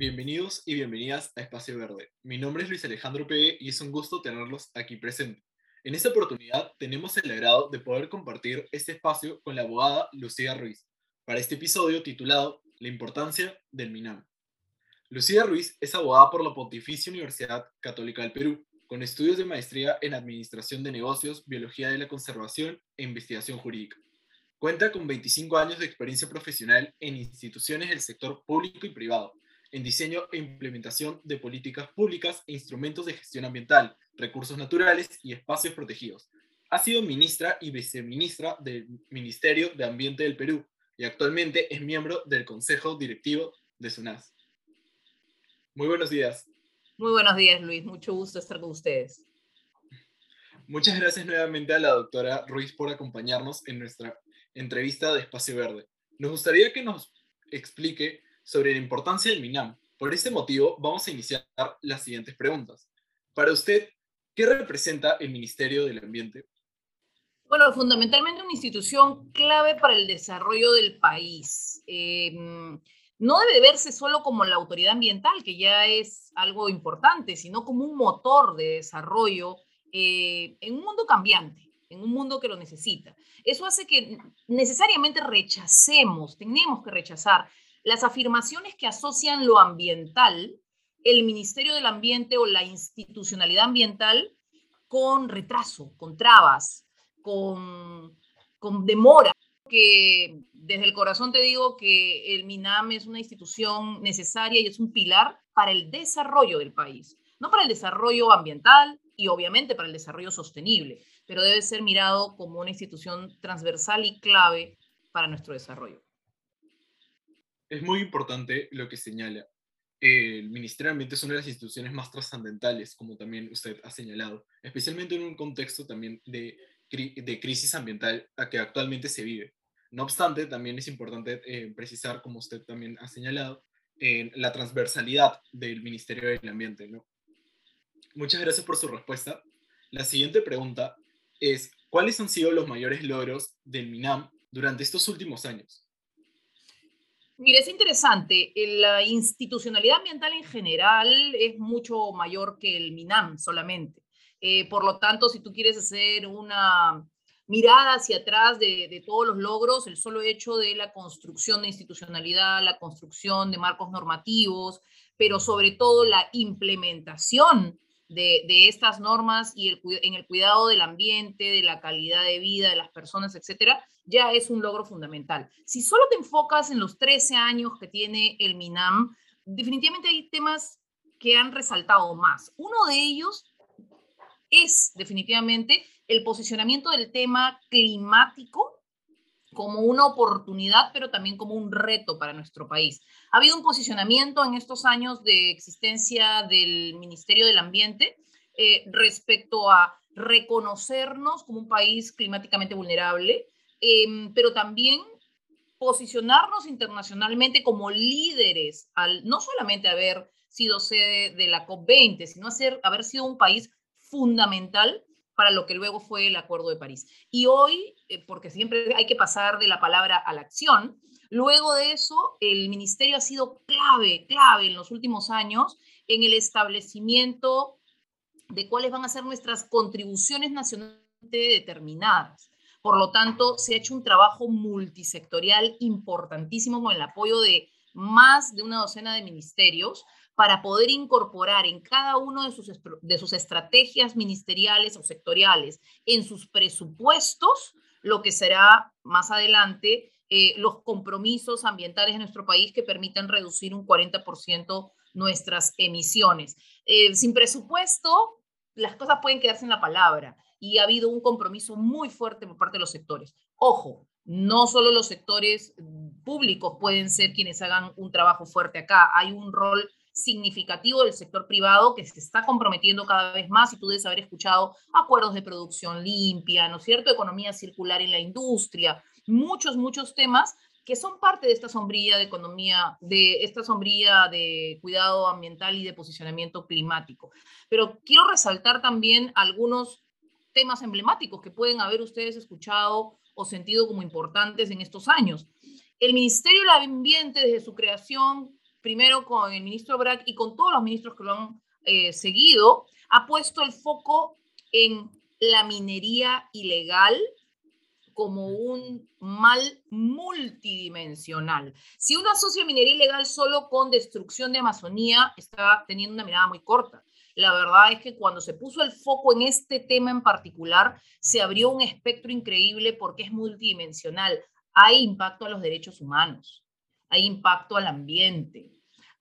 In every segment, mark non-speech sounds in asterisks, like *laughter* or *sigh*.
Bienvenidos y bienvenidas a Espacio Verde. Mi nombre es Luis Alejandro Pegue y es un gusto tenerlos aquí presentes. En esta oportunidad tenemos el agrado de poder compartir este espacio con la abogada Lucía Ruiz para este episodio titulado La importancia del MINAM. Lucía Ruiz es abogada por la Pontificia Universidad Católica del Perú, con estudios de maestría en Administración de Negocios, Biología de la Conservación e Investigación Jurídica. Cuenta con 25 años de experiencia profesional en instituciones del sector público y privado, en diseño e implementación de políticas públicas e instrumentos de gestión ambiental, recursos naturales y espacios protegidos. Ha sido ministra y viceministra del Ministerio de Ambiente del Perú y actualmente es miembro del Consejo Directivo de SUNAS. Muy buenos días. Muy buenos días, Luis. Mucho gusto estar con ustedes. Muchas gracias nuevamente a la doctora Ruiz por acompañarnos en nuestra entrevista de Espacio Verde. Nos gustaría que nos explique sobre la importancia del MINAM. Por este motivo, vamos a iniciar las siguientes preguntas. Para usted, ¿qué representa el Ministerio del Ambiente? Bueno, fundamentalmente una institución clave para el desarrollo del país. Em, no debe verse solo como la autoridad ambiental, que ya es algo importante, sino como un motor de desarrollo eh, en un mundo cambiante, en un mundo que lo necesita. Eso hace que necesariamente rechacemos, tenemos que rechazar las afirmaciones que asocian lo ambiental, el Ministerio del Ambiente o la institucionalidad ambiental con retraso, con trabas, con, demora. Que desde el corazón te digo que el MINAM es una institución necesaria y es un pilar para el desarrollo del país, no para el desarrollo ambiental y obviamente para el desarrollo sostenible, pero debe ser mirado como una institución transversal y clave para nuestro desarrollo es muy importante lo que señala. El Ministerio de Ambiente es una de las instituciones más trascendentales, como también usted ha señalado, especialmente en un contexto también de, crisis ambiental a que actualmente se vive. No obstante, también es importante eh, precisar, como usted también ha señalado, en la transversalidad del Ministerio del Ambiente. ¿no? Muchas gracias por su respuesta. La siguiente pregunta es, ¿cuáles han sido los mayores logros del MINAM durante estos últimos años? Mire, es interesante. La institucionalidad ambiental en general es mucho mayor que el MINAM solamente. Eh, por lo tanto, si tú quieres hacer una mirada hacia atrás de, de, todos los logros, el solo hecho de la construcción de institucionalidad, la construcción de marcos normativos, pero sobre todo la implementación de, estas normas y el, en el cuidado del ambiente, de la calidad de vida de las personas, etcétera, ya es un logro fundamental. Si solo te enfocas en los 13 años que tiene el MINAM, definitivamente hay temas que han resaltado más. Uno de ellos es definitivamente el posicionamiento del tema climático como una oportunidad, pero también como un reto para nuestro país. Ha habido un posicionamiento en estos años de existencia del Ministerio del Ambiente eh, respecto a reconocernos como un país climáticamente vulnerable, em, pero también posicionarnos internacionalmente como líderes, al no solamente haber sido sede de la COP20, sino haber sido un país fundamental para lo que luego fue el Acuerdo de París. Y hoy, eh, porque siempre hay que pasar de la palabra a la acción, luego de eso, el ministerio ha sido clave, clave en los últimos años en el establecimiento de cuáles van a ser nuestras contribuciones nacionalmente determinadas. Por lo tanto, se ha hecho un trabajo multisectorial importantísimo con el apoyo de más de una docena de ministerios para poder incorporar en cada uno de sus, de sus estrategias ministeriales o sectoriales, en sus presupuestos, lo que será más adelante eh, los compromisos ambientales de nuestro país que permitan reducir un 40% nuestras emisiones. Eh, sin presupuesto, las cosas pueden quedarse en la palabra y ha habido un compromiso muy fuerte por parte de los sectores. Ojo, no solo los sectores públicos pueden ser quienes hagan un trabajo fuerte acá, hay un rol significativo del sector privado que se está comprometiendo cada vez más y tú debes haber escuchado acuerdos de producción limpia, ¿no es cierto? Economía circular en la industria, muchos, muchos temas que son parte de esta sombrilla de economía, de esta sombrilla de cuidado ambiental y de posicionamiento climático. Pero quiero resaltar también algunos temas emblemáticos que pueden haber ustedes escuchado o sentido como importantes en estos años. El Ministerio del Ambiente, desde su creación, primero con el ministro Brack y con todos los ministros que lo han eh, seguido, ha puesto el foco en la minería ilegal como un mal multidimensional. Si uno asocia minería ilegal solo con destrucción de Amazonía, está teniendo una mirada muy corta. La verdad es que cuando se puso el foco en este tema en particular, se abrió un espectro increíble porque es multidimensional. Hay impacto a los derechos humanos, hay impacto al ambiente,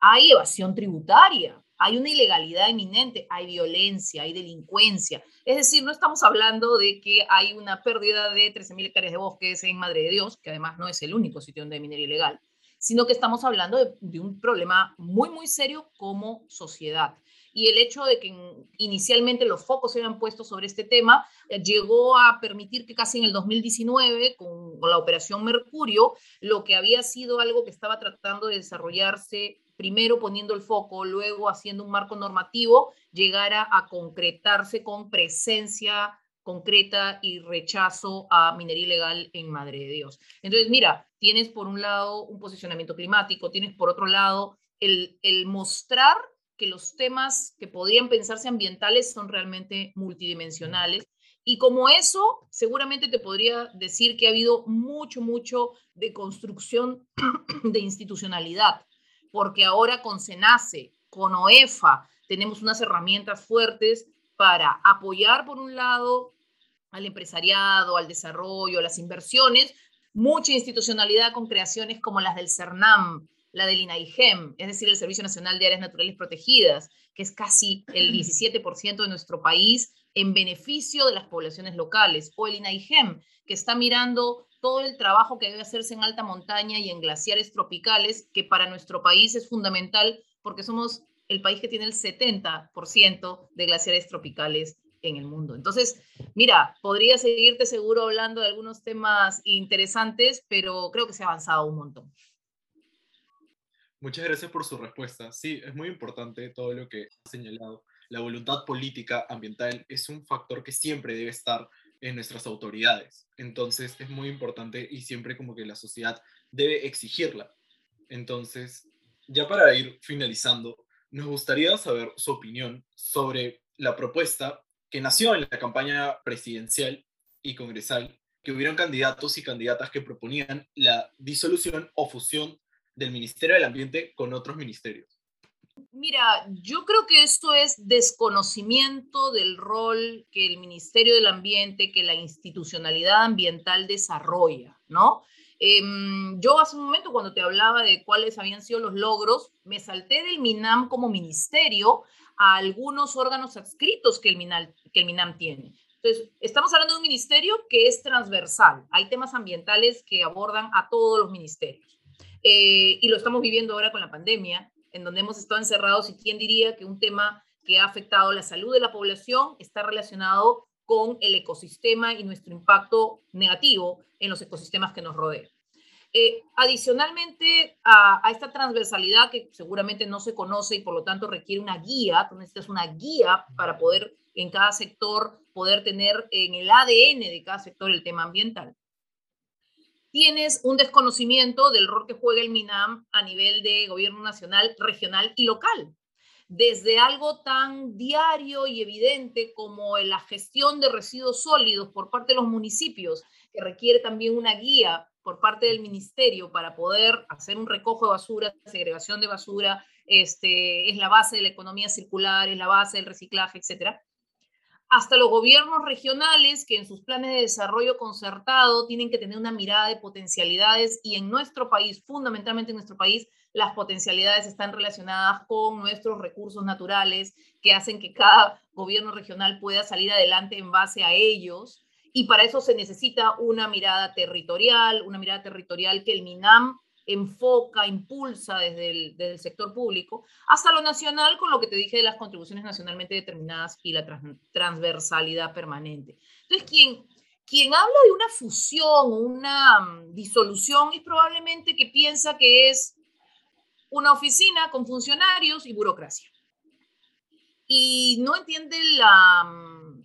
hay evasión tributaria, hay una ilegalidad inminente, hay violencia, hay delincuencia. Es decir, no estamos hablando de que hay una pérdida de 13.000 hectáreas de bosques en Madre de Dios, que además no es el único sitio donde hay minería ilegal, sino que estamos hablando de, un problema muy, muy serio como sociedad y el hecho de que inicialmente los focos se habían puesto sobre este tema eh, llegó a permitir que casi en el 2019, con, con la operación Mercurio, lo que había sido algo que estaba tratando de desarrollarse primero poniendo el foco, luego haciendo un marco normativo, llegara a concretarse con presencia concreta y rechazo a minería ilegal en Madre de Dios. Entonces, mira, tienes por un lado un posicionamiento climático, tienes por otro lado el, el mostrar que los temas que podrían pensarse ambientales son realmente multidimensionales. Y como eso, seguramente te podría decir que ha habido mucho, mucho de construcción *clears throat* de institucionalidad, porque ahora con SENACE, con OEFA, tenemos unas herramientas fuertes para apoyar, por un lado, al empresariado, al desarrollo, a las inversiones, mucha institucionalidad con creaciones como las del CERNAM, la del INAIGEM, es decir, el Servicio Nacional de Áreas Naturales Protegidas, que es casi el *clears throat* 17% de nuestro país en beneficio de las poblaciones locales, o el INAIGEM, que está mirando todo el trabajo que debe hacerse en alta montaña y en glaciares tropicales, que para nuestro país es fundamental porque somos el país que tiene el 70% de glaciares tropicales en el mundo. Entonces, mira, podría seguirte seguro hablando de algunos temas interesantes, pero creo que se ha avanzado un montón. Muchas gracias por su respuesta. Sí, es muy importante todo lo que ha señalado. La voluntad política ambiental es un factor que siempre debe estar en nuestras autoridades. Entonces es muy importante y siempre como que la sociedad debe exigirla. Entonces, ya para ir finalizando, nos gustaría saber su opinión sobre la propuesta que nació en la campaña presidencial y congresal, que hubieron candidatos y candidatas que proponían la disolución o fusión del Ministerio del Ambiente con otros ministerios? Mira, yo creo que esto es desconocimiento del rol que el Ministerio del Ambiente, que la institucionalidad ambiental desarrolla, ¿no? Em, yo hace un momento cuando te hablaba de cuáles habían sido los logros, me salté del MINAM como ministerio a algunos órganos adscritos que el, MINAM, que el MINAM tiene. Entonces, estamos hablando de un ministerio que es transversal. Hay temas ambientales que abordan a todos los ministerios. Eh, y lo estamos viviendo ahora con la pandemia, en donde hemos estado encerrados y quién diría que un tema que ha afectado la salud de la población está relacionado con el ecosistema y nuestro impacto negativo en los ecosistemas que nos rodean. Eh, adicionalmente a, esta transversalidad que seguramente no se conoce y por lo tanto requiere una guía, tú necesitas una guía para poder en cada sector poder tener en el ADN de cada sector el tema ambiental tienes un desconocimiento del rol que juega el MINAM a nivel de gobierno nacional, regional y local. Desde algo tan diario y evidente como la gestión de residuos sólidos por parte de los municipios, que requiere también una guía por parte del ministerio para poder hacer un recojo de basura, segregación de basura, este, es la base de la economía circular, es la base del reciclaje, etcétera hasta los gobiernos regionales que en sus planes de desarrollo concertado tienen que tener una mirada de potencialidades y en nuestro país, fundamentalmente en nuestro país, las potencialidades están relacionadas con nuestros recursos naturales que hacen que cada gobierno regional pueda salir adelante en base a ellos. Y para eso se necesita una mirada territorial, una mirada territorial que el MINAM enfoca, impulsa desde el, sector público, hasta lo nacional, con lo que te dije de las contribuciones nacionalmente determinadas y la transversalidad permanente. Entonces, quien, quien habla de una fusión o una mm, disolución es probablemente que piensa que es una oficina con funcionarios y burocracia. Y no entiende la, mm,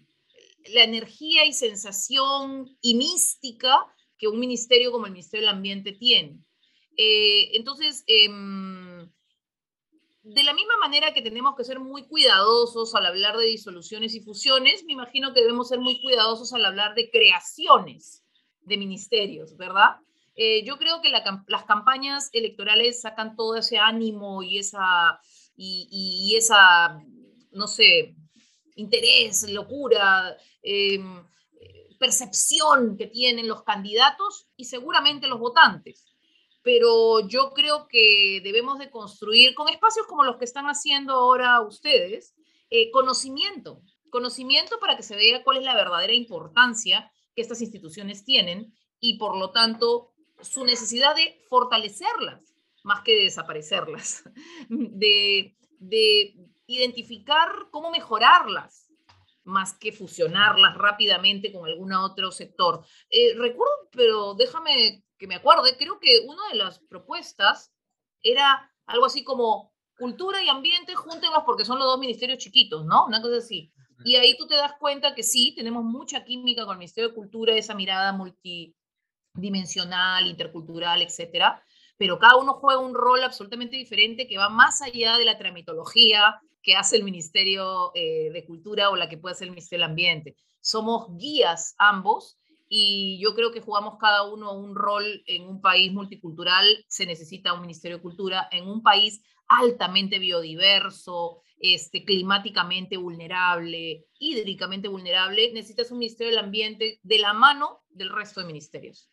la energía y sensación y mística que un ministerio como el Ministerio del Ambiente tiene. Eh, entonces, em, de la misma manera que tenemos que ser muy cuidadosos al hablar de disoluciones y fusiones, me imagino que debemos ser muy cuidadosos al hablar de creaciones de ministerios, ¿verdad? Eh, yo creo que las campañas electorales sacan todo ese ánimo y esa, y, esa no sé, interés, locura, em, percepción que tienen los candidatos y seguramente los votantes pero yo creo que debemos de construir con espacios como los que están haciendo ahora ustedes, eh, conocimiento, conocimiento para que se vea cuál es la verdadera importancia que estas instituciones tienen y por lo tanto su necesidad de fortalecerlas más que de desaparecerlas, *laughs* de, de identificar cómo mejorarlas más que fusionarlas rápidamente con algún otro sector. Eh, recuerdo, pero déjame que me acuerde, creo que una de las propuestas era algo así como cultura y ambiente, júntenlos porque son los dos ministerios chiquitos, ¿no? Una cosa así. Y ahí tú te das cuenta que sí, tenemos mucha química con el Ministerio de Cultura, esa mirada multidimensional, intercultural, etcétera, pero cada uno juega un rol absolutamente diferente que va más allá de la tramitología que hace el Ministerio eh, de Cultura o la que puede hacer el Ministerio del Ambiente. Somos guías ambos y yo creo que jugamos cada uno un rol en un país multicultural, se necesita un Ministerio de Cultura, en un país altamente biodiverso, este, climáticamente vulnerable, hídricamente vulnerable, necesitas un Ministerio del Ambiente de la mano del resto de ministerios.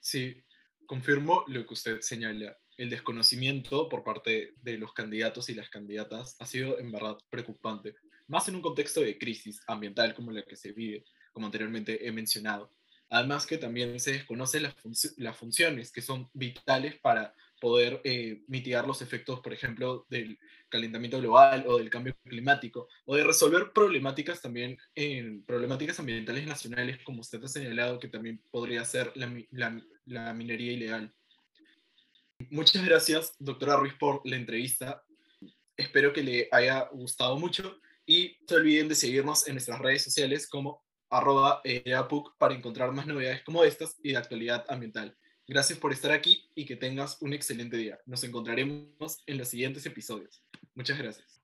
Sí, confirmo lo que usted señala. El desconocimiento por parte de los candidatos y las candidatas ha sido en verdad preocupante, más en un contexto de crisis ambiental como la que se vive como anteriormente he mencionado. Además que también se desconocen las, las funciones que son vitales para poder eh, mitigar los efectos, por ejemplo, del calentamiento global o del cambio climático, o de resolver problemáticas también, en problemáticas ambientales nacionales, como usted ha señalado, que también podría ser la, la, la minería ilegal. Muchas gracias, doctora Ruiz, por la entrevista. Espero que le haya gustado mucho y no se olviden de seguirnos en nuestras redes sociales como arroba EAPUC para encontrar más novedades como estas y de actualidad ambiental. Gracias por estar aquí y que tengas un excelente día. Nos encontraremos en los siguientes episodios. Muchas gracias.